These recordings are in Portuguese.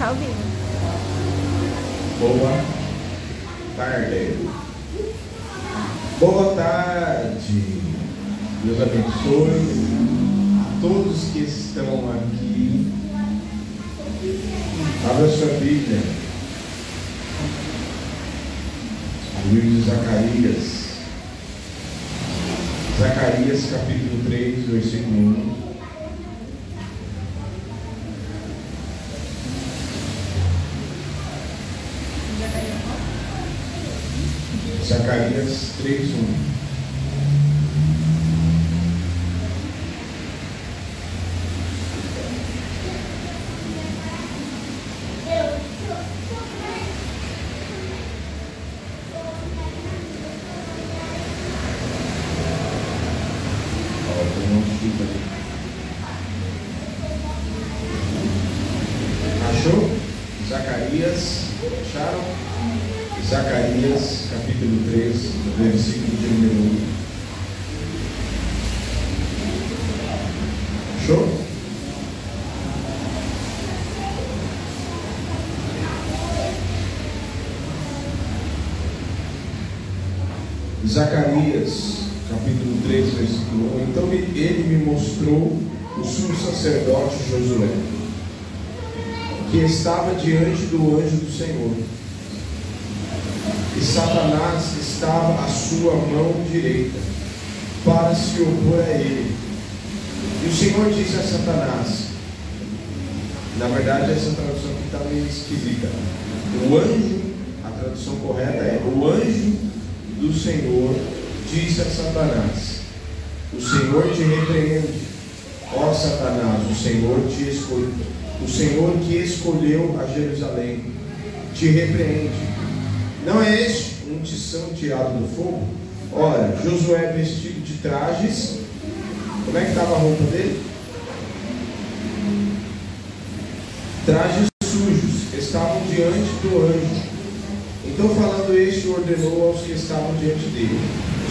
ao vivo. Boa tarde. Boa tarde. Deus abençoe a todos que estão aqui. Abra sua Bíblia. O livro de Zacarias. Zacarias capítulo 3, versículo 1. Zacarias 3, 1. Ó, tem um chute ali. Achou? Zacarias, acharam? Zacarias, capítulo 3, versículo de número 1. Achou? Zacarias, capítulo 3, versículo 1. Então ele me mostrou o sumo sacerdote Josué, que estava diante do anjo do Senhor. E Satanás estava à sua mão direita, para se opor a ele. E o Senhor disse a Satanás, na verdade essa tradução aqui está meio esquisita. O anjo, a tradução correta é o anjo do Senhor disse a Satanás: O Senhor te repreende, ó Satanás, o Senhor te escolheu, o Senhor que escolheu a Jerusalém, te repreende. Não é este um tição tirado do fogo? Ora, Josué vestido de trajes, como é que estava a roupa dele? Trajes sujos estavam diante do anjo. Então, falando este, ordenou aos que estavam diante dele: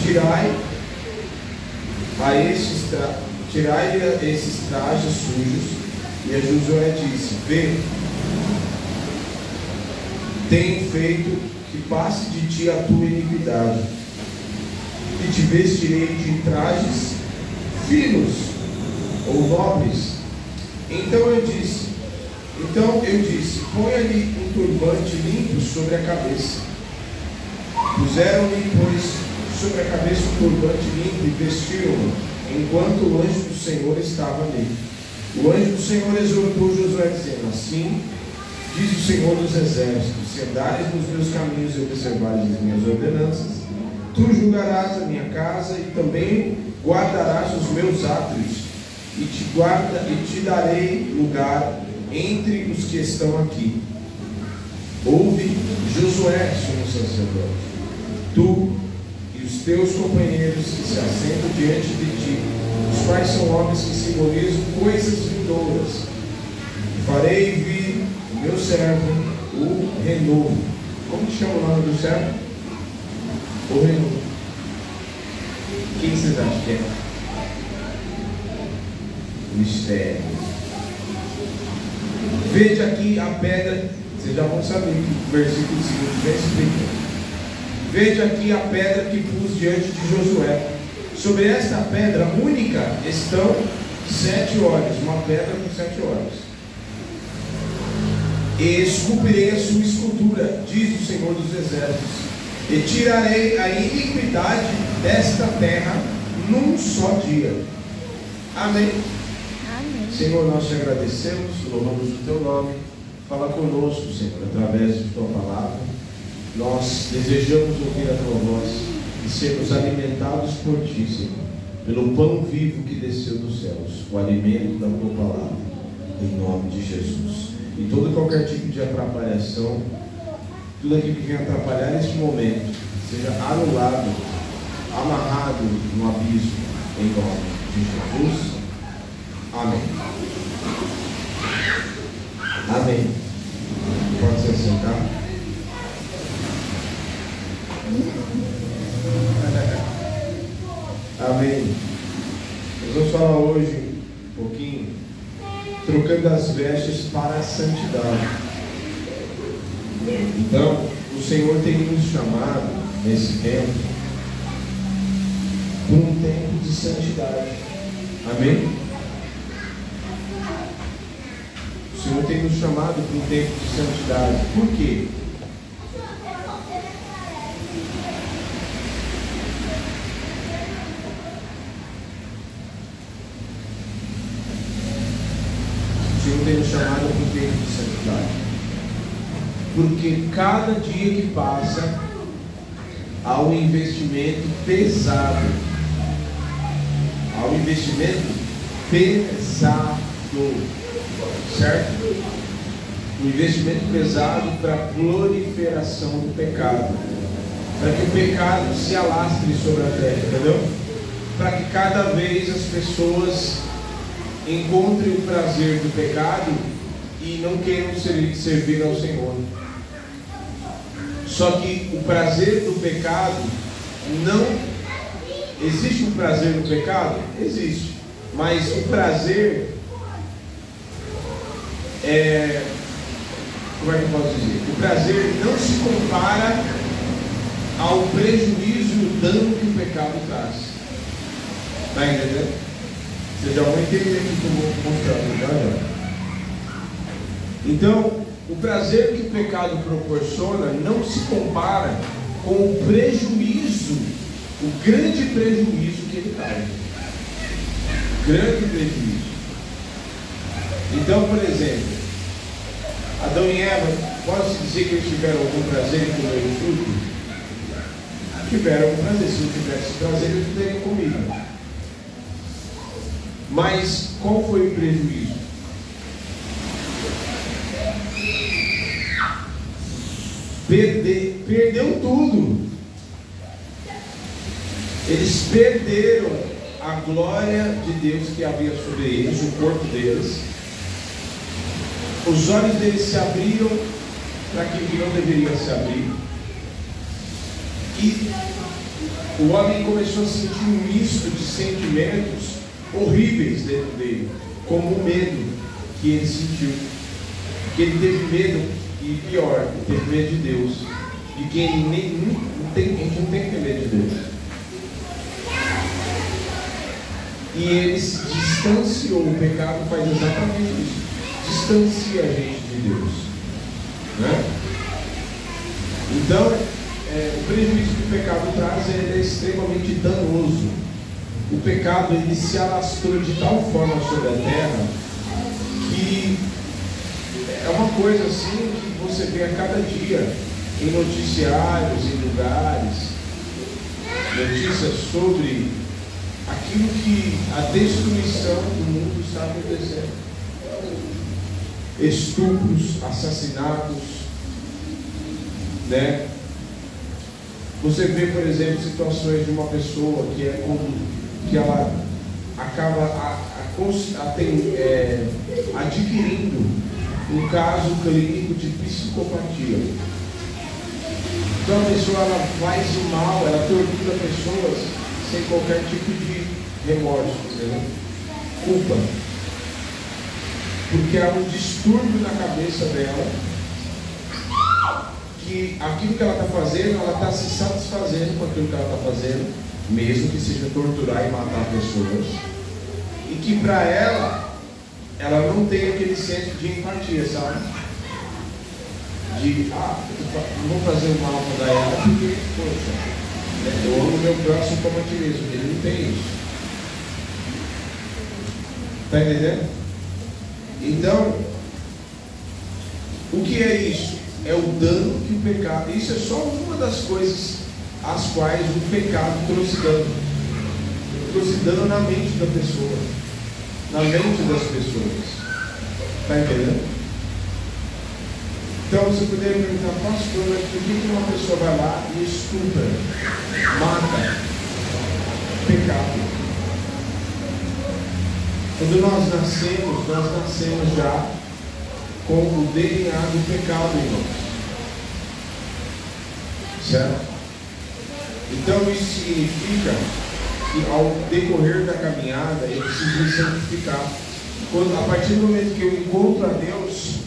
Tirai a esses, tra... Tirai a esses trajes sujos. E a Josué disse: Vê, tenho feito que passe de ti a tua iniquidade, e te vestirei de trajes finos ou nobres. Então eu disse: então eu disse: ponha-lhe um turbante limpo sobre a cabeça. Puseram-lhe, pois, sobre a cabeça um turbante limpo e vestiram-no, enquanto o anjo do Senhor estava nele. O anjo do Senhor exortou Josué, dizendo: Assim diz o Senhor dos Exércitos: Se andares nos meus caminhos e observares as minhas ordenanças, tu julgarás a minha casa e também guardarás os meus átrios, e te, guarda, e te darei lugar entre os que estão aqui. Ouve, Josué, sumo sacerdote, tu e os teus companheiros que se assentam diante de ti, os quais são homens que simbolizam coisas vindouras. Farei vir meu servo, o renovo. Como chama o nome do servo? O renovo. Quem vocês acham que é? Mistério. Veja aqui a pedra, vocês já vão saber que o versículo seguinte já explica. Veja aqui a pedra que pus diante de Josué. Sobre esta pedra única estão sete olhos, uma pedra com sete olhos. E esculpirei a sua escultura, diz o Senhor dos Exércitos, e tirarei a iniquidade desta terra num só dia. Amém. Amém. Senhor, nós te agradecemos, louvamos o teu nome. Fala conosco, Senhor, através de tua palavra. Nós desejamos ouvir a tua voz e sermos alimentados por ti, Senhor, pelo pão vivo que desceu dos céus, o alimento da tua palavra, em nome de Jesus. E todo qualquer tipo de atrapalhação, tudo aquilo que vem atrapalhar neste momento, seja anulado, amarrado no abismo, em nome de Jesus. Amém. Amém. Pode se sentar. Amém. Nós vamos falar hoje um pouquinho trocando as vestes para a santidade. Então, o Senhor tem nos chamado nesse tempo para um tempo de santidade. Amém? O Senhor tem nos chamado para um tempo de santidade. Por quê? O Senhor tem nos chamado para um tempo de santidade. Porque cada dia que passa há um investimento pesado. Há um investimento pesado. Certo? Um investimento pesado para a proliferação do pecado. Para que o pecado se alastre sobre a terra, entendeu? Para que cada vez as pessoas encontrem o prazer do pecado e não queiram servir ao Senhor. Só que o prazer do pecado não. Existe um prazer no pecado? Existe. Mas o prazer é. Como é que eu posso dizer? O prazer não se compara ao prejuízo e o dano que o pecado traz. Está entendendo? Vocês já vão entender que eu vou mostrar já. Então, o prazer que o pecado proporciona não se compara com o prejuízo, o grande prejuízo que ele traz. Grande prejuízo. Então, por exemplo, Adão e Eva, pode-se dizer que eles tiveram algum prazer em comer o fruto? Tiveram algum prazer. Se não tivesse prazer, eles teriam comido. Mas qual foi o prejuízo? Perdeu tudo. Eles perderam a glória de Deus que havia sobre eles, o corpo deles. Os olhos deles se abriram para aquilo que não deveria se abrir. E o homem começou a sentir um misto de sentimentos horríveis dentro dele, como o medo que ele sentiu. Que ele teve medo e pior, ter medo de Deus. De quem nem, tem, a gente não tem que ter medo de Deus. E ele se distanciou. O pecado faz exatamente isso. Distancia a gente de Deus. Né? Então, é, o prejuízo que o pecado traz é extremamente danoso. O pecado ele se alastrou de tal forma sobre a terra que é uma coisa assim você vê a cada dia em noticiários, em lugares, notícias sobre aquilo que a destruição do mundo está acontecendo. Estupros, assassinatos, né? Você vê, por exemplo, situações de uma pessoa que é como que ela acaba a, a, a, é, adquirindo um caso clínico de psicopatia. Então a pessoa ela faz o mal, ela tortura pessoas sem qualquer tipo de remorso, entendeu? culpa. Porque há um distúrbio na cabeça dela que aquilo que ela está fazendo, ela está se satisfazendo com aquilo que ela está fazendo, mesmo que seja torturar e matar pessoas. E que para ela ela não tem aquele senso de empatia, sabe? De, ah, vou fazer o mal para ela porque, poxa, né, eu amo meu próximo como a ti mesmo. Ele não tem isso. Está entendendo? Então, o que é isso? É o dano que o pecado. Isso é só uma das coisas às quais o pecado trouxe dano. Trouxe dano na mente da pessoa na mente das pessoas. Está entendendo? Então você poderia perguntar, pastor, mas por que uma pessoa vai lá e estupra, mata, pecado? Quando nós nascemos, nós nascemos já com o DNA do pecado, irmãos. Certo? Então isso significa ao decorrer da caminhada eu preciso me santificar. Quando, a partir do momento que eu encontro a Deus,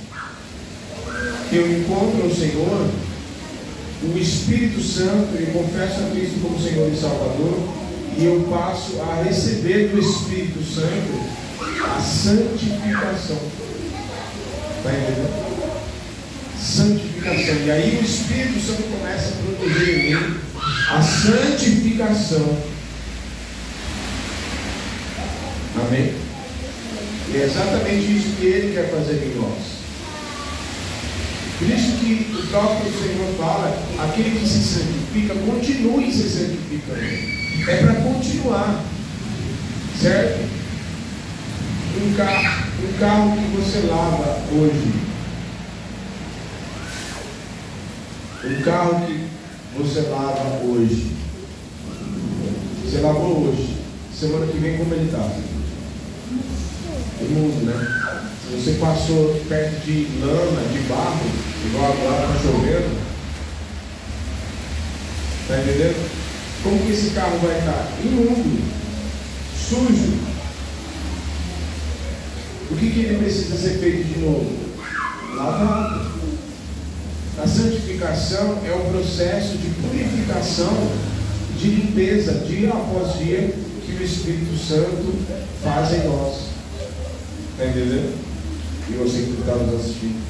que eu encontro o Senhor, o Espírito Santo, eu confesso a Cristo como Senhor e Salvador, e eu passo a receber do Espírito Santo a santificação. Está entendendo? Santificação. E aí o Espírito Santo começa a produzir em mim a santificação. Amém? E é exatamente isso que Ele quer fazer em nós. Por isso que o próprio Senhor fala, aquele que se santifica, continue se santificando. É para continuar. Certo? Um carro, um carro que você lava hoje. Um carro que você lava hoje. Você lavou hoje. Semana que vem como ele está? O mundo, né? Se você passou perto de lama, de barro, igual agora está chovendo, está entendendo? Como que esse carro vai estar? Imundo, sujo. O que, que ele precisa ser feito de novo? Lavado. A santificação é o processo de purificação, de limpeza, dia após dia, que o Espírito Santo faz em nós. Está entendendo? E você que está nos assistindo.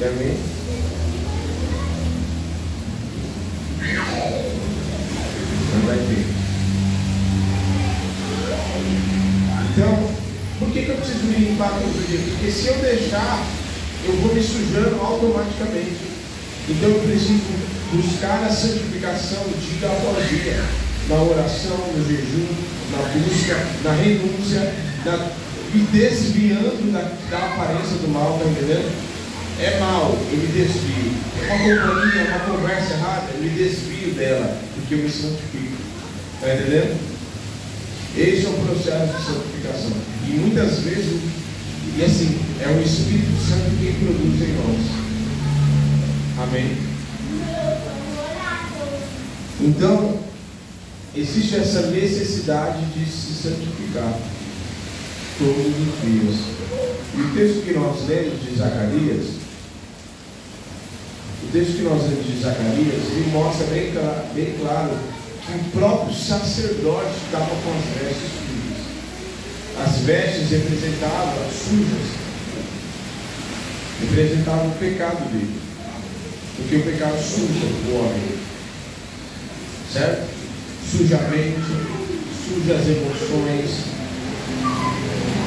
Amém? Não vai ter. Então, por que, que eu preciso me limpar todo dia? Porque se eu deixar, eu vou me sujando automaticamente. Então eu preciso buscar a santificação dia após dia, na oração, no jejum, na busca, na renúncia, na me desviando da, da aparência do mal, está entendendo? É mal, eu me desvio. É uma companhia, uma conversa errada, eu me desvio dela, porque eu me santifico. Está entendendo? Esse é o processo de santificação. E muitas vezes, e assim, é o Espírito Santo quem produz em nós. Amém? Então, existe essa necessidade de se santificar todos os dias. E o texto que nós lemos de Zacarias, o texto que nós lemos de Zacarias, ele mostra bem, bem claro que o próprio sacerdote estava com as vestes sujas. As vestes representavam sujas, representavam o pecado dele. Porque o pecado suja o homem. Certo? Suja a mente, suja as emoções,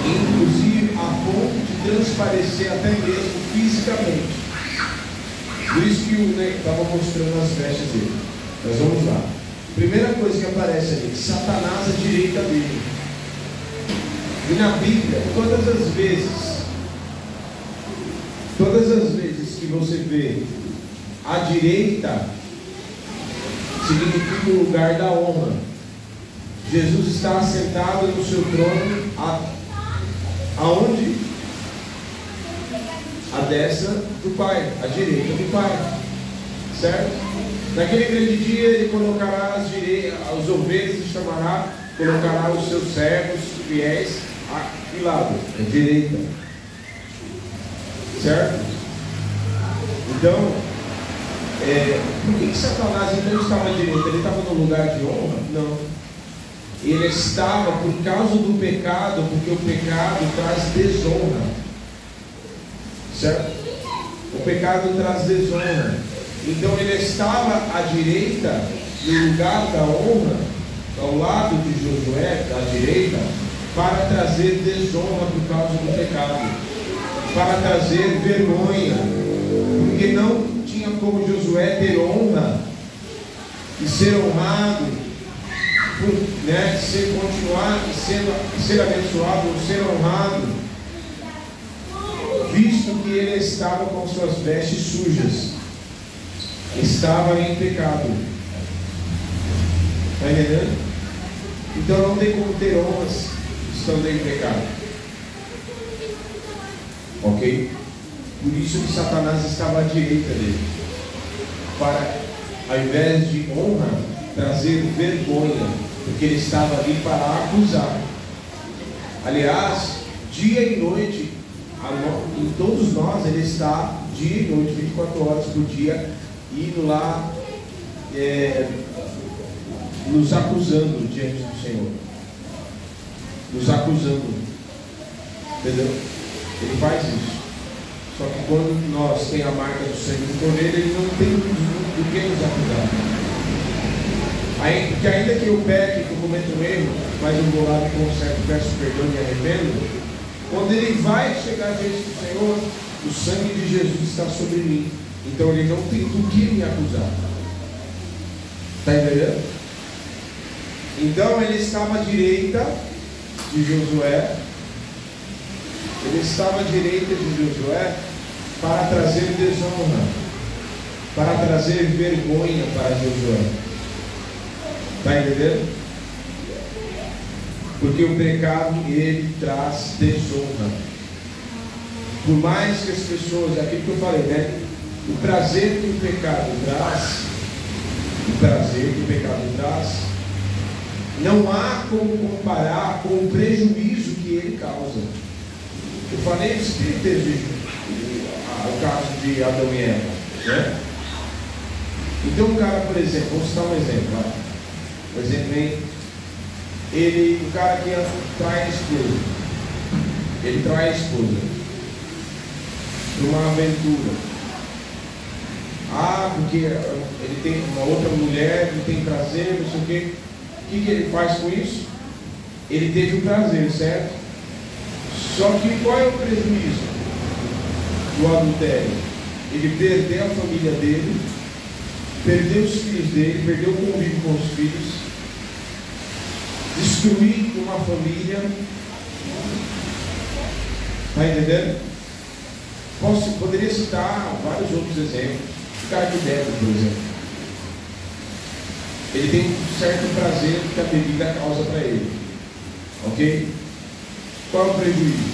inclusive a ponto de transparecer até mesmo fisicamente. Por isso que o Ney estava mostrando as vestes dele. Mas vamos lá. Primeira coisa que aparece ali, Satanás à direita dele. E na Bíblia, todas as vezes, todas as vezes que você vê a direita, significa o lugar da honra. Jesus está assentado no seu trono Aonde? A destra do Pai, a direita do Pai. Certo? Naquele grande dia ele colocará as, dire... as ovelhas e chamará, colocará os seus servos fiéis a que lado? A direita. Certo? Então, é, por que, que Satanás então estava à direita? Ele estava no lugar de honra? Não. Ele estava por causa do pecado, porque o pecado traz desonra. Certo? O pecado traz desonra. Então ele estava à direita, no lugar da honra, ao lado de Josué, à direita, para trazer desonra por causa do pecado, para trazer vergonha, porque não tinha como Josué ter honra e ser honrado né, ser, continuar sendo, ser abençoado, ser honrado, visto que ele estava com suas vestes sujas, estava em pecado. Está entendendo? Então não tem como ter honras estando em pecado. Ok? Por isso que Satanás estava à direita dele. Para, ao invés de honra, trazer vergonha porque ele estava ali para acusar. Aliás, dia e noite, em todos nós ele está dia e noite, 24 horas por dia, indo lá, é, nos acusando diante do Senhor. Nos acusando. Entendeu? Ele faz isso. Só que quando nós tem a marca do sangue do cordeiro, ele não tem do que nos acusar. Aí, porque ainda que eu peque, que eu cometa um erro, mas eu vou lá, me conserto, peço perdão e arrependo, quando ele vai chegar diante do Senhor, o sangue de Jesus está sobre mim. Então ele não tem do que me acusar. Está entendendo? Então ele estava à direita de Josué. Ele estava à direita de Josué para trazer desonra, para trazer vergonha para Josué. Está entendendo? Porque o pecado ele traz desonra. Por mais que as pessoas, aquilo que eu falei, né? O prazer que o pecado traz, o prazer que o pecado traz, não há como comparar com o prejuízo que ele causa. Eu falei isso que teve o caso de Adão e Eva. Né? Então, um cara, por exemplo, vamos citar um exemplo. Por exemplo, ele, o cara que trai a esposa, ele trai a esposa numa aventura. Ah, porque ele tem uma outra mulher, ele tem prazer, não sei o quê. O que, que ele faz com isso? Ele teve o prazer, certo? Só que qual é o prejuízo do adultério? Ele perdeu a família dele, perdeu os filhos dele, perdeu o convívio com os filhos, destruir uma família. Está entendendo? Posso, poderia citar vários outros exemplos. O cara que bebe, por exemplo. Ele tem um certo prazer que a bebida causa para ele. Ok? Qual é o prejuízo?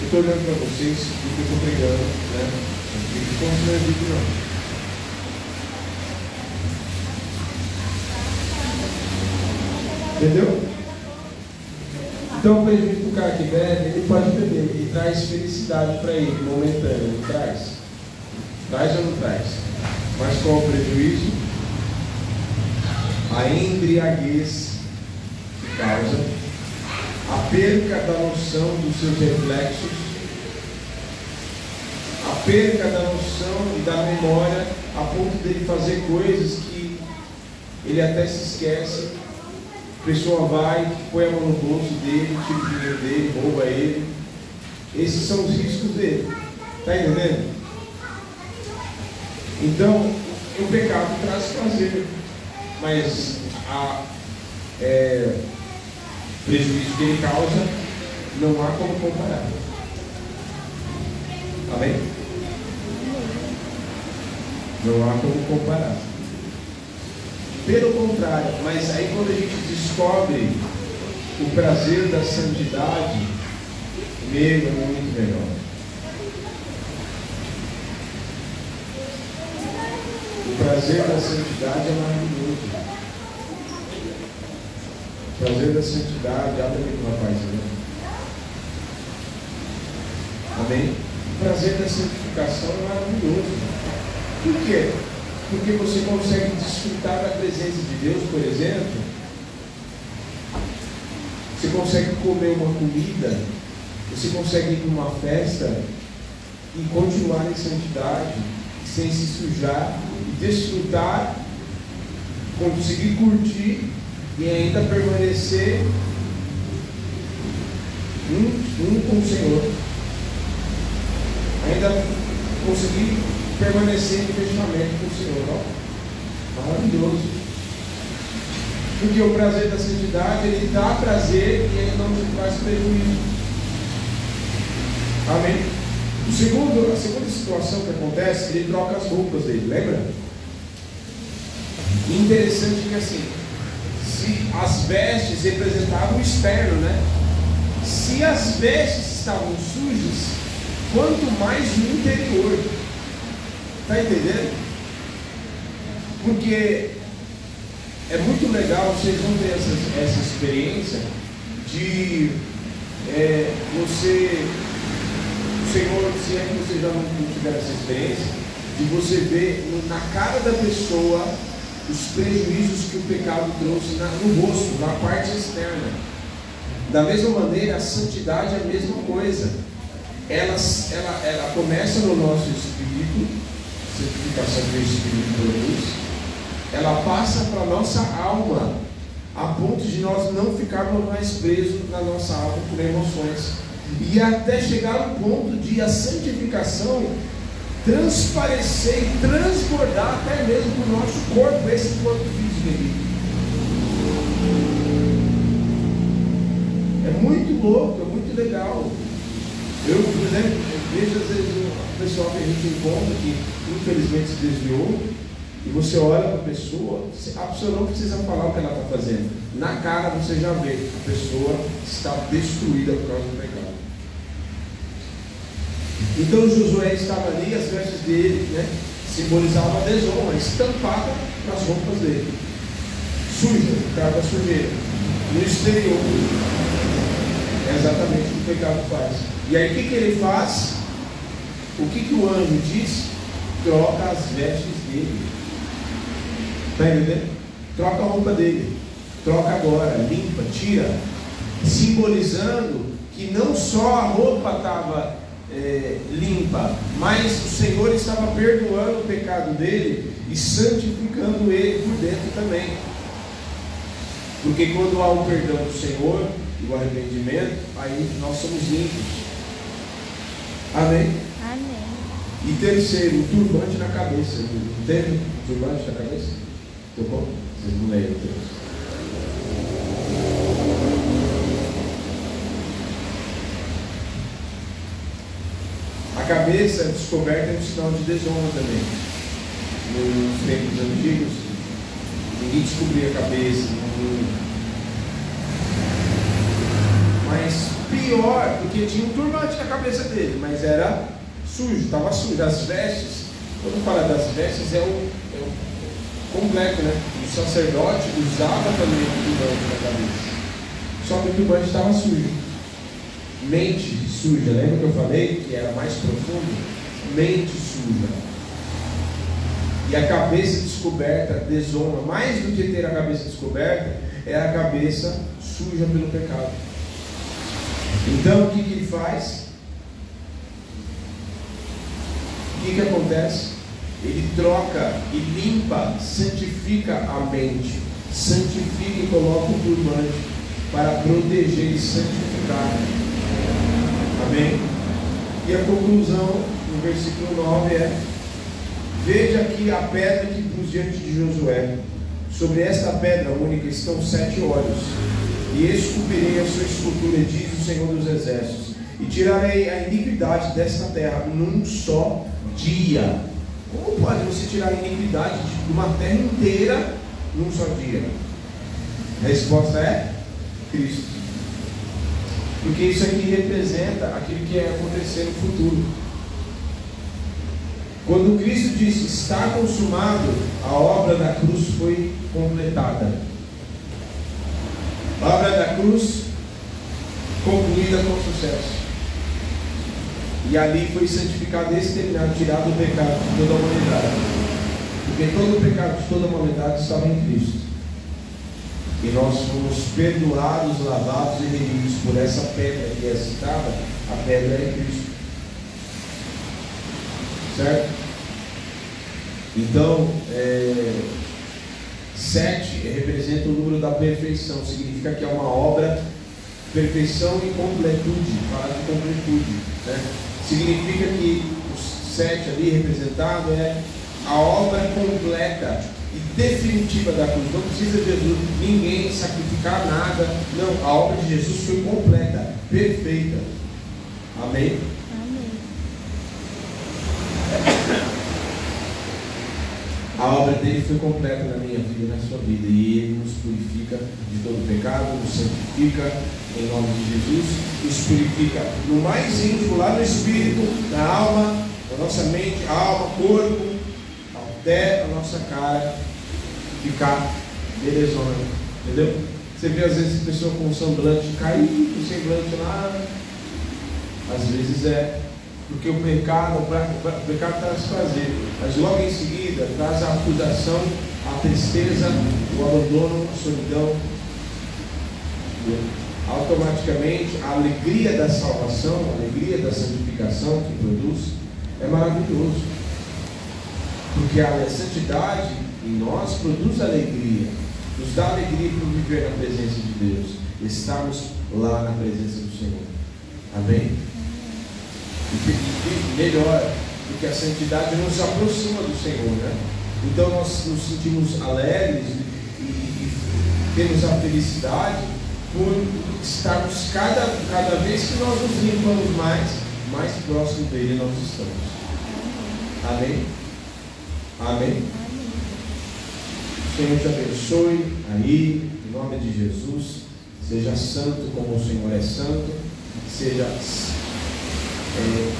Eu estou olhando para vocês porque eu estou pregando, né? Não fique é vídeo não. Entendeu? Então o prejuízo do cara que bebe, ele pode beber e traz felicidade para ele, momentâneo, não traz? Traz ou não traz? Mas qual o prejuízo? A embriaguez que causa, a perca da noção dos seus reflexos, a perca da noção e da memória a ponto dele fazer coisas que ele até se esquece a pessoa vai, põe a mão no bolso dele, tira o dinheiro dele, rouba ele. Esses são os riscos dele. Está entendendo? Então, o pecado traz prazer, mas a é, prejuízo que ele causa não há como comparar. Amém? Não há como comparar. Pelo contrário, mas aí quando a gente descobre o prazer da santidade, meu é muito melhor. O prazer da santidade é maravilhoso. Prazer da santidade, abre aqui para rapazinho. Amém? O prazer da santificação é maravilhoso. Por quê? porque você consegue desfrutar da presença de Deus, por exemplo. Você consegue comer uma comida, você consegue ir para uma festa e continuar em santidade, sem se sujar, e desfrutar, conseguir curtir e ainda permanecer um, um com o Senhor. Ainda conseguir permanecer em fechamento com o Senhor. Ó. Maravilhoso. Porque o prazer da santidade, ele dá prazer e ele não te faz prejuízo. Amém? O segundo, a segunda situação que acontece, ele troca as roupas dele, lembra? E interessante que assim, as vestes representavam o externo, né? Se as vestes estavam sujas, quanto mais o interior. Está entendendo? Porque é muito legal, vocês vão ter essa, essa experiência de é, você, o Senhor, se é que você já não tiver essa experiência, de você ver na cara da pessoa os prejuízos que o pecado trouxe no rosto, na parte externa. Da mesma maneira, a santidade é a mesma coisa. Ela, ela, ela começa no nosso espírito, santificação que o espírito produz, ela passa para a nossa alma, a ponto de nós não ficarmos mais presos na nossa alma por emoções. E até chegar ao ponto de a santificação transparecer e transbordar até mesmo para o nosso corpo, esse corpo físico aqui. É muito louco, é muito legal. Eu, por exemplo, vejo às vezes o pessoal que a gente encontra que infelizmente se desviou, e você olha para a pessoa, a pessoa não precisa falar o que ela está fazendo. Na cara você já vê, a pessoa está destruída por causa do pecado. Então Josué estava ali, as vestes dele né, simbolizavam a desonra, estampada nas roupas dele. Suja, da sujeira. No exterior, é exatamente o que o pecado faz. E aí o que, que ele faz? O que, que o anjo diz? Troca as vestes dele. Está entendendo? Troca a roupa dele. Troca agora, limpa, tira. Simbolizando que não só a roupa estava é, limpa, mas o Senhor estava perdoando o pecado dele e santificando ele por dentro também. Porque quando há o perdão do Senhor e o arrependimento, aí nós somos limpos. Amém? Amém. E terceiro, o turbante na cabeça. Entende? O turbante na cabeça? Tá bom? Vocês não leem o texto. A cabeça descoberta é um sinal de desonra também. Nos tempos antigos, ninguém descobria a cabeça. Mas pior, porque tinha um turbante na cabeça dele, mas era sujo, estava sujo. As vestes, quando fala das vestes, é o, é o completo, né? O sacerdote usava também o turbante na cabeça. Só que o turbante estava sujo. Mente suja, lembra que eu falei que era mais profundo? Mente suja. E a cabeça descoberta desonra. Mais do que ter a cabeça descoberta, é a cabeça suja pelo pecado. Então o que, que ele faz? O que, que acontece? Ele troca e limpa, santifica a mente, santifica e coloca o turbante para proteger e santificar. Amém? E a conclusão versículo 9 é: Veja aqui a pedra que pus diante de Josué. Sobre esta pedra única estão sete olhos, e esculpirei a sua escultura, diz o Senhor dos Exércitos, e tirarei a iniquidade desta terra num só dia. Como pode você tirar a iniquidade de uma terra inteira num só dia? A resposta é Cristo. Porque isso aqui representa aquilo que ia acontecer no futuro. Quando Cristo disse está consumado, a obra da cruz foi completada. A obra da cruz concluída com sucesso. E ali foi santificado, exterminado, tirado o pecado de toda a humanidade. Porque todo o pecado de toda a humanidade estava em Cristo. E nós fomos perdoados, lavados e remidos por essa pedra que é citada. A pedra é Cristo. Certo? Então, é, sete representa o número da perfeição. Significa que é uma obra perfeição e completude. Fala de completude. Né? significa que o sete ali representado é a obra completa e definitiva da cruz. Não precisa de Jesus, ninguém sacrificar nada. Não, a obra de Jesus foi completa, perfeita. Amém? A obra dele foi completa na minha vida e na sua vida. E ele nos purifica de todo pecado, nos santifica em nome de Jesus, nos purifica no mais íntimo, lá no espírito, na alma, na nossa mente, alma, corpo, até a nossa cara ficar belezona. Entendeu? Você vê às vezes pessoa com o semblante caído, o semblante lá. Às vezes é porque o pecado, o pecado traz prazer, mas logo em seguida traz a acusação, a tristeza, o abandono, a solidão. Automaticamente a alegria da salvação, a alegria da santificação que produz, é maravilhoso. Porque a santidade em nós produz alegria, nos dá alegria por viver na presença de Deus, estarmos lá na presença do Senhor. Amém? E melhor, porque a santidade nos aproxima do Senhor, né? Então nós nos sentimos alegres e, e temos a felicidade por estarmos cada, cada vez que nós nos limpamos mais, mais próximo dele nós estamos. Amém? Amém? O Senhor te abençoe aí, em nome de Jesus. Seja santo como o Senhor é santo. Seja é,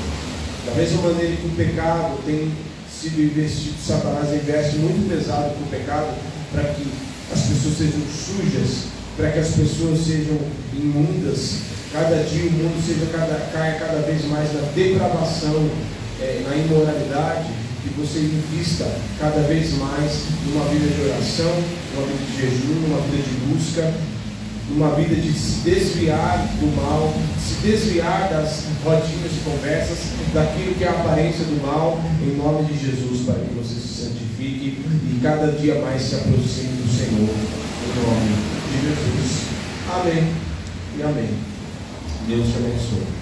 da mesma maneira que o pecado tem sido investido, Satanás investe muito pesado com o pecado para que as pessoas sejam sujas, para que as pessoas sejam imundas. Cada dia o mundo seja cada, caia cada vez mais na depravação, é, na imoralidade, que você invista cada vez mais numa vida de oração, numa vida de jejum, numa vida de busca, numa vida de se desviar do mal, se desviar das rodinhas de conversas, daquilo que é a aparência do mal, em nome de Jesus, para que você se santifique e cada dia mais se aproxime do Senhor, em nome de Jesus. Amém e amém. Deus te abençoe.